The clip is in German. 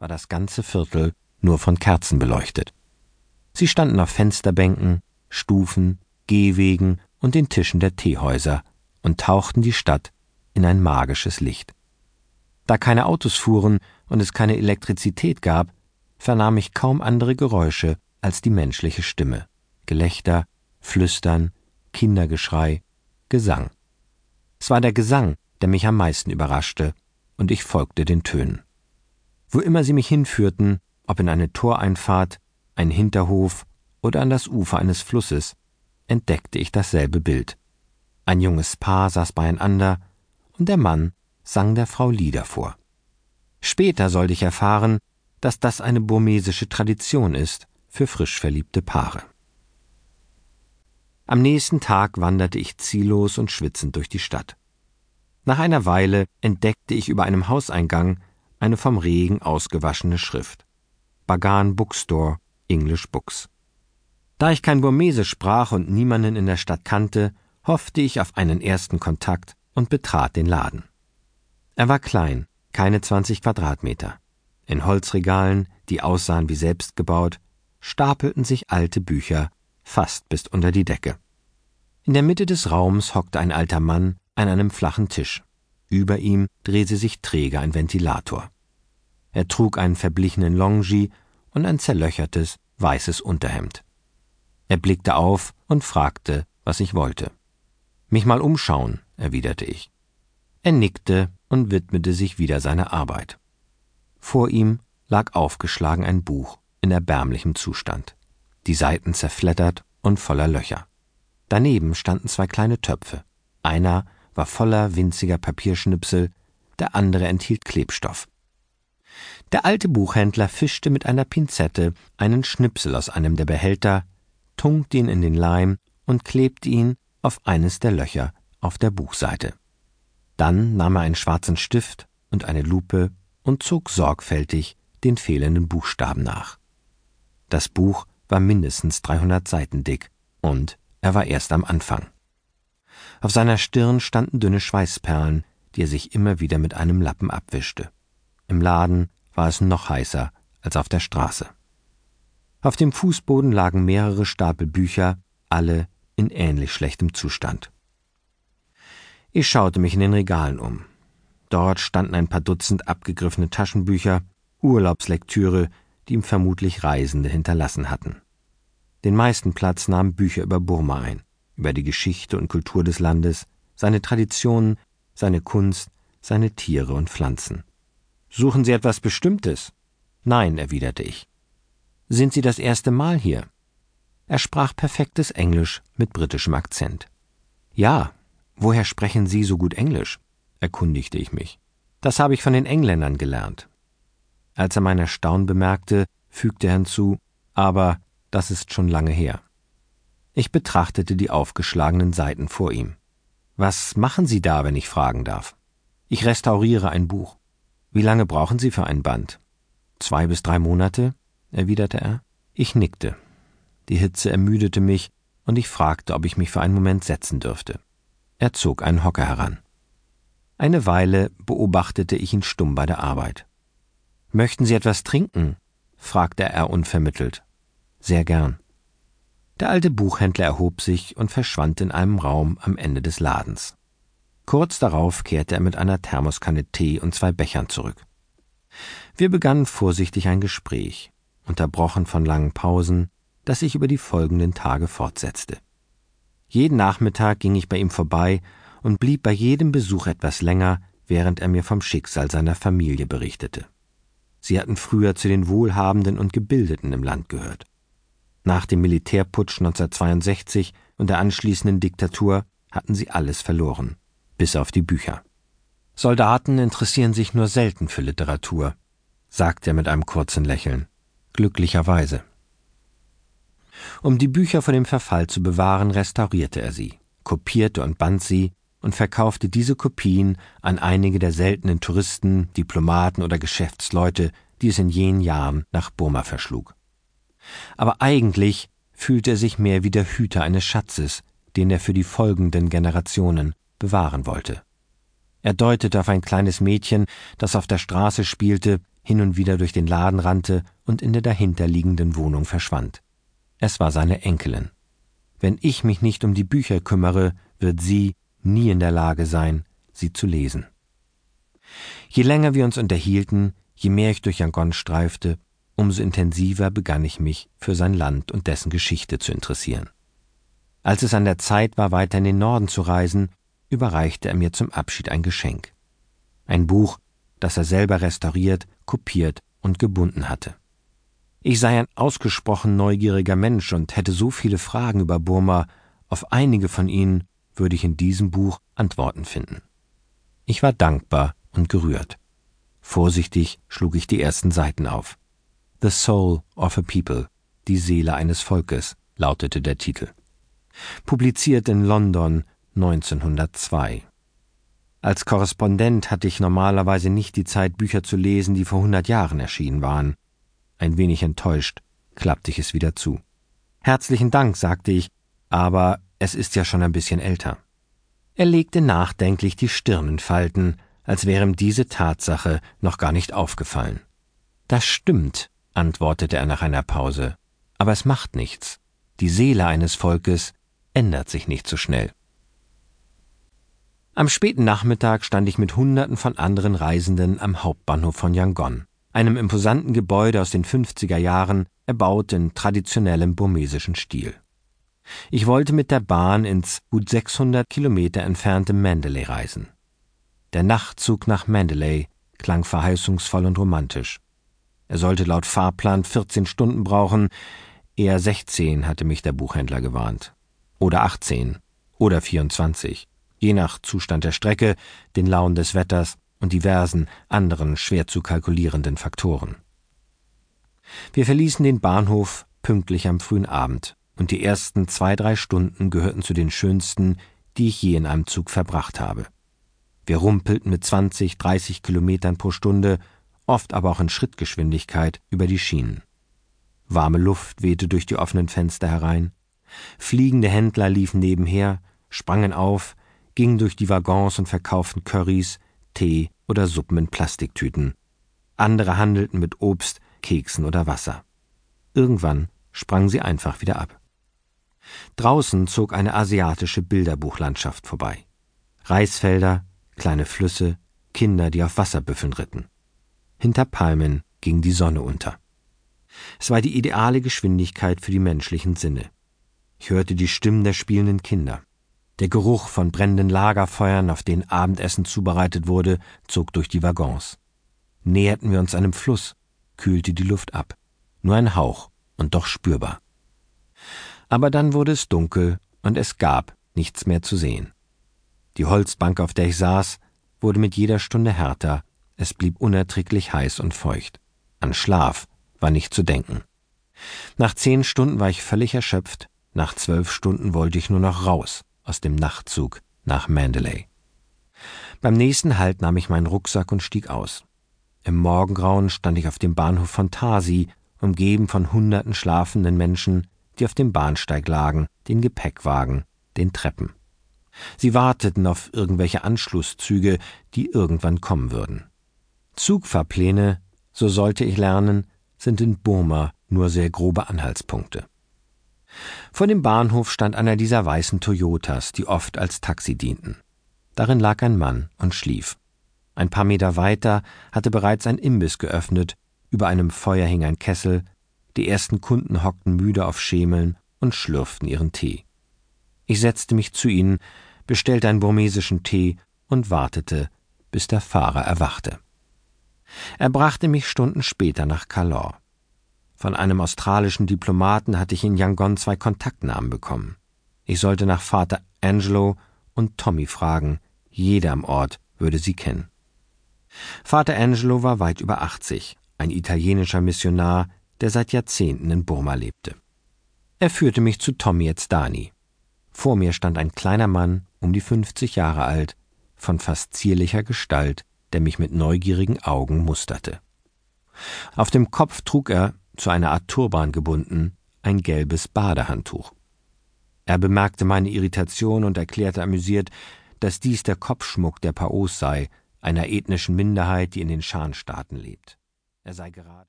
war das ganze Viertel nur von Kerzen beleuchtet. Sie standen auf Fensterbänken, Stufen, Gehwegen und den Tischen der Teehäuser und tauchten die Stadt in ein magisches Licht. Da keine Autos fuhren und es keine Elektrizität gab, vernahm ich kaum andere Geräusche als die menschliche Stimme, Gelächter, Flüstern, Kindergeschrei, Gesang. Es war der Gesang, der mich am meisten überraschte, und ich folgte den Tönen. Wo immer sie mich hinführten, ob in eine Toreinfahrt, ein Hinterhof oder an das Ufer eines Flusses, entdeckte ich dasselbe Bild. Ein junges Paar saß beieinander, und der Mann sang der Frau Lieder vor. Später sollte ich erfahren, dass das eine burmesische Tradition ist für frisch verliebte Paare. Am nächsten Tag wanderte ich ziellos und schwitzend durch die Stadt. Nach einer Weile entdeckte ich über einem Hauseingang eine vom Regen ausgewaschene Schrift. Bagan Bookstore, English Books. Da ich kein Burmese sprach und niemanden in der Stadt kannte, hoffte ich auf einen ersten Kontakt und betrat den Laden. Er war klein, keine 20 Quadratmeter. In Holzregalen, die aussahen wie selbst gebaut, stapelten sich alte Bücher fast bis unter die Decke. In der Mitte des Raums hockte ein alter Mann an einem flachen Tisch. Über ihm drehte sich träge ein Ventilator. Er trug einen verblichenen Longi und ein zerlöchertes, weißes Unterhemd. Er blickte auf und fragte, was ich wollte. Mich mal umschauen, erwiderte ich. Er nickte und widmete sich wieder seiner Arbeit. Vor ihm lag aufgeschlagen ein Buch in erbärmlichem Zustand, die Seiten zerflettert und voller Löcher. Daneben standen zwei kleine Töpfe. Einer war voller winziger Papierschnipsel, der andere enthielt Klebstoff. Der alte Buchhändler fischte mit einer Pinzette einen Schnipsel aus einem der Behälter, tunkte ihn in den Leim und klebte ihn auf eines der Löcher auf der Buchseite. Dann nahm er einen schwarzen Stift und eine Lupe und zog sorgfältig den fehlenden Buchstaben nach. Das Buch war mindestens 300 Seiten dick und er war erst am Anfang. Auf seiner Stirn standen dünne Schweißperlen, die er sich immer wieder mit einem Lappen abwischte. Im Laden war es noch heißer als auf der Straße. Auf dem Fußboden lagen mehrere Stapel Bücher, alle in ähnlich schlechtem Zustand. Ich schaute mich in den Regalen um. Dort standen ein paar Dutzend abgegriffene Taschenbücher, Urlaubslektüre, die ihm vermutlich Reisende hinterlassen hatten. Den meisten Platz nahmen Bücher über Burma ein, über die Geschichte und Kultur des Landes, seine Traditionen, seine Kunst, seine Tiere und Pflanzen. Suchen Sie etwas Bestimmtes? Nein, erwiderte ich. Sind Sie das erste Mal hier? Er sprach perfektes Englisch mit britischem Akzent. Ja, Woher sprechen Sie so gut Englisch? erkundigte ich mich. Das habe ich von den Engländern gelernt. Als er mein Erstaunen bemerkte, fügte er hinzu, aber das ist schon lange her. Ich betrachtete die aufgeschlagenen Seiten vor ihm. Was machen Sie da, wenn ich fragen darf? Ich restauriere ein Buch. Wie lange brauchen Sie für ein Band? Zwei bis drei Monate? erwiderte er. Ich nickte. Die Hitze ermüdete mich, und ich fragte, ob ich mich für einen Moment setzen dürfte. Er zog einen Hocker heran. Eine Weile beobachtete ich ihn stumm bei der Arbeit. Möchten Sie etwas trinken? fragte er unvermittelt. Sehr gern. Der alte Buchhändler erhob sich und verschwand in einem Raum am Ende des Ladens. Kurz darauf kehrte er mit einer Thermoskanne Tee und zwei Bechern zurück. Wir begannen vorsichtig ein Gespräch, unterbrochen von langen Pausen, das sich über die folgenden Tage fortsetzte. Jeden Nachmittag ging ich bei ihm vorbei und blieb bei jedem Besuch etwas länger, während er mir vom Schicksal seiner Familie berichtete. Sie hatten früher zu den Wohlhabenden und Gebildeten im Land gehört. Nach dem Militärputsch 1962 und der anschließenden Diktatur hatten sie alles verloren, bis auf die Bücher. Soldaten interessieren sich nur selten für Literatur, sagte er mit einem kurzen Lächeln. Glücklicherweise. Um die Bücher vor dem Verfall zu bewahren, restaurierte er sie, kopierte und band sie und verkaufte diese Kopien an einige der seltenen Touristen, Diplomaten oder Geschäftsleute, die es in jenen Jahren nach Burma verschlug. Aber eigentlich fühlte er sich mehr wie der Hüter eines Schatzes, den er für die folgenden Generationen bewahren wollte. Er deutete auf ein kleines Mädchen, das auf der Straße spielte, hin und wieder durch den Laden rannte und in der dahinterliegenden Wohnung verschwand. Es war seine Enkelin. Wenn ich mich nicht um die Bücher kümmere, wird sie nie in der Lage sein, sie zu lesen. Je länger wir uns unterhielten, je mehr ich durch Yangon streifte, umso intensiver begann ich mich für sein Land und dessen Geschichte zu interessieren. Als es an der Zeit war, weiter in den Norden zu reisen, überreichte er mir zum Abschied ein Geschenk. Ein Buch, das er selber restauriert, kopiert und gebunden hatte. Ich sei ein ausgesprochen neugieriger Mensch und hätte so viele Fragen über Burma, auf einige von ihnen würde ich in diesem Buch Antworten finden. Ich war dankbar und gerührt. Vorsichtig schlug ich die ersten Seiten auf. The Soul of a People, die Seele eines Volkes, lautete der Titel. Publiziert in London 1902. Als Korrespondent hatte ich normalerweise nicht die Zeit, Bücher zu lesen, die vor hundert Jahren erschienen waren. Ein wenig enttäuscht klappte ich es wieder zu. Herzlichen Dank, sagte ich, aber es ist ja schon ein bisschen älter. Er legte nachdenklich die Stirn in Falten, als wäre ihm diese Tatsache noch gar nicht aufgefallen. Das stimmt, antwortete er nach einer Pause, aber es macht nichts. Die Seele eines Volkes ändert sich nicht so schnell. Am späten Nachmittag stand ich mit Hunderten von anderen Reisenden am Hauptbahnhof von Yangon, einem imposanten Gebäude aus den 50er Jahren, erbaut in traditionellem burmesischen Stil. Ich wollte mit der Bahn ins gut 600 Kilometer entfernte Mandalay reisen. Der Nachtzug nach Mandalay klang verheißungsvoll und romantisch. Er sollte laut Fahrplan 14 Stunden brauchen, eher 16 hatte mich der Buchhändler gewarnt. Oder 18 oder 24 je nach Zustand der Strecke, den Launen des Wetters und diversen anderen schwer zu kalkulierenden Faktoren. Wir verließen den Bahnhof pünktlich am frühen Abend, und die ersten zwei, drei Stunden gehörten zu den schönsten, die ich je in einem Zug verbracht habe. Wir rumpelten mit 20, 30 Kilometern pro Stunde, oft aber auch in Schrittgeschwindigkeit, über die Schienen. Warme Luft wehte durch die offenen Fenster herein. Fliegende Händler liefen nebenher, sprangen auf, gingen durch die Waggons und verkauften Currys, Tee oder Suppen in Plastiktüten. Andere handelten mit Obst, Keksen oder Wasser. Irgendwann sprangen sie einfach wieder ab. Draußen zog eine asiatische Bilderbuchlandschaft vorbei. Reisfelder, kleine Flüsse, Kinder, die auf Wasserbüffeln ritten. Hinter Palmen ging die Sonne unter. Es war die ideale Geschwindigkeit für die menschlichen Sinne. Ich hörte die Stimmen der spielenden Kinder. Der Geruch von brennenden Lagerfeuern, auf denen Abendessen zubereitet wurde, zog durch die Waggons. Näherten wir uns einem Fluss, kühlte die Luft ab. Nur ein Hauch und doch spürbar. Aber dann wurde es dunkel und es gab nichts mehr zu sehen. Die Holzbank, auf der ich saß, wurde mit jeder Stunde härter, es blieb unerträglich heiß und feucht. An Schlaf war nicht zu denken. Nach zehn Stunden war ich völlig erschöpft, nach zwölf Stunden wollte ich nur noch raus aus dem Nachtzug nach Mandalay. Beim nächsten Halt nahm ich meinen Rucksack und stieg aus. Im Morgengrauen stand ich auf dem Bahnhof von Tasi, umgeben von hunderten schlafenden Menschen, die auf dem Bahnsteig lagen, den Gepäckwagen, den Treppen. Sie warteten auf irgendwelche Anschlusszüge, die irgendwann kommen würden. Zugfahrpläne, so sollte ich lernen, sind in Burma nur sehr grobe Anhaltspunkte. Vor dem Bahnhof stand einer dieser weißen Toyotas, die oft als Taxi dienten. Darin lag ein Mann und schlief. Ein paar Meter weiter hatte bereits ein Imbiss geöffnet, über einem Feuer hing ein Kessel, die ersten Kunden hockten müde auf Schemeln und schlürften ihren Tee. Ich setzte mich zu ihnen, bestellte einen burmesischen Tee und wartete, bis der Fahrer erwachte. Er brachte mich Stunden später nach Kalor. Von einem australischen Diplomaten hatte ich in Yangon zwei Kontaktnamen bekommen. Ich sollte nach Vater Angelo und Tommy fragen, jeder am Ort würde sie kennen. Vater Angelo war weit über 80, ein italienischer Missionar, der seit Jahrzehnten in Burma lebte. Er führte mich zu Tommy Ezdani. Vor mir stand ein kleiner Mann, um die 50 Jahre alt, von fast zierlicher Gestalt, der mich mit neugierigen Augen musterte. Auf dem Kopf trug er, zu einer Art Turban gebunden, ein gelbes Badehandtuch. Er bemerkte meine Irritation und erklärte amüsiert, dass dies der Kopfschmuck der Paos sei, einer ethnischen Minderheit, die in den Schanstaaten lebt. Er sei gerade